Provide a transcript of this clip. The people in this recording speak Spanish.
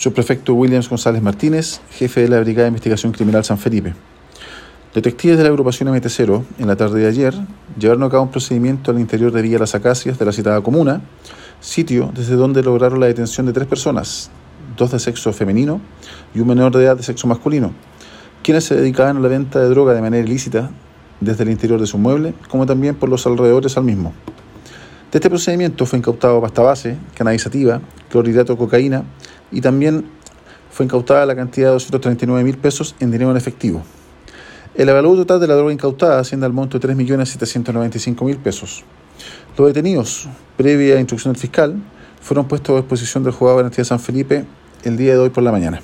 Subprefecto Williams González Martínez, jefe de la Brigada de Investigación Criminal San Felipe. Detectives de la agrupación MT0, en la tarde de ayer, llevaron a cabo un procedimiento al interior de Villa Las Acacias de la citada comuna, sitio desde donde lograron la detención de tres personas, dos de sexo femenino y un menor de edad de sexo masculino, quienes se dedicaban a la venta de droga de manera ilícita desde el interior de su mueble, como también por los alrededores al mismo. De este procedimiento fue incautado pasta base, cannabisativa, clorhidrato de cocaína y también fue incautada la cantidad de 239 mil pesos en dinero en efectivo. El avalúo total de la droga incautada asciende al monto de 3.795.000 pesos. Los detenidos, previa instrucción del fiscal, fueron puestos a disposición del juzgado de garantía San Felipe el día de hoy por la mañana.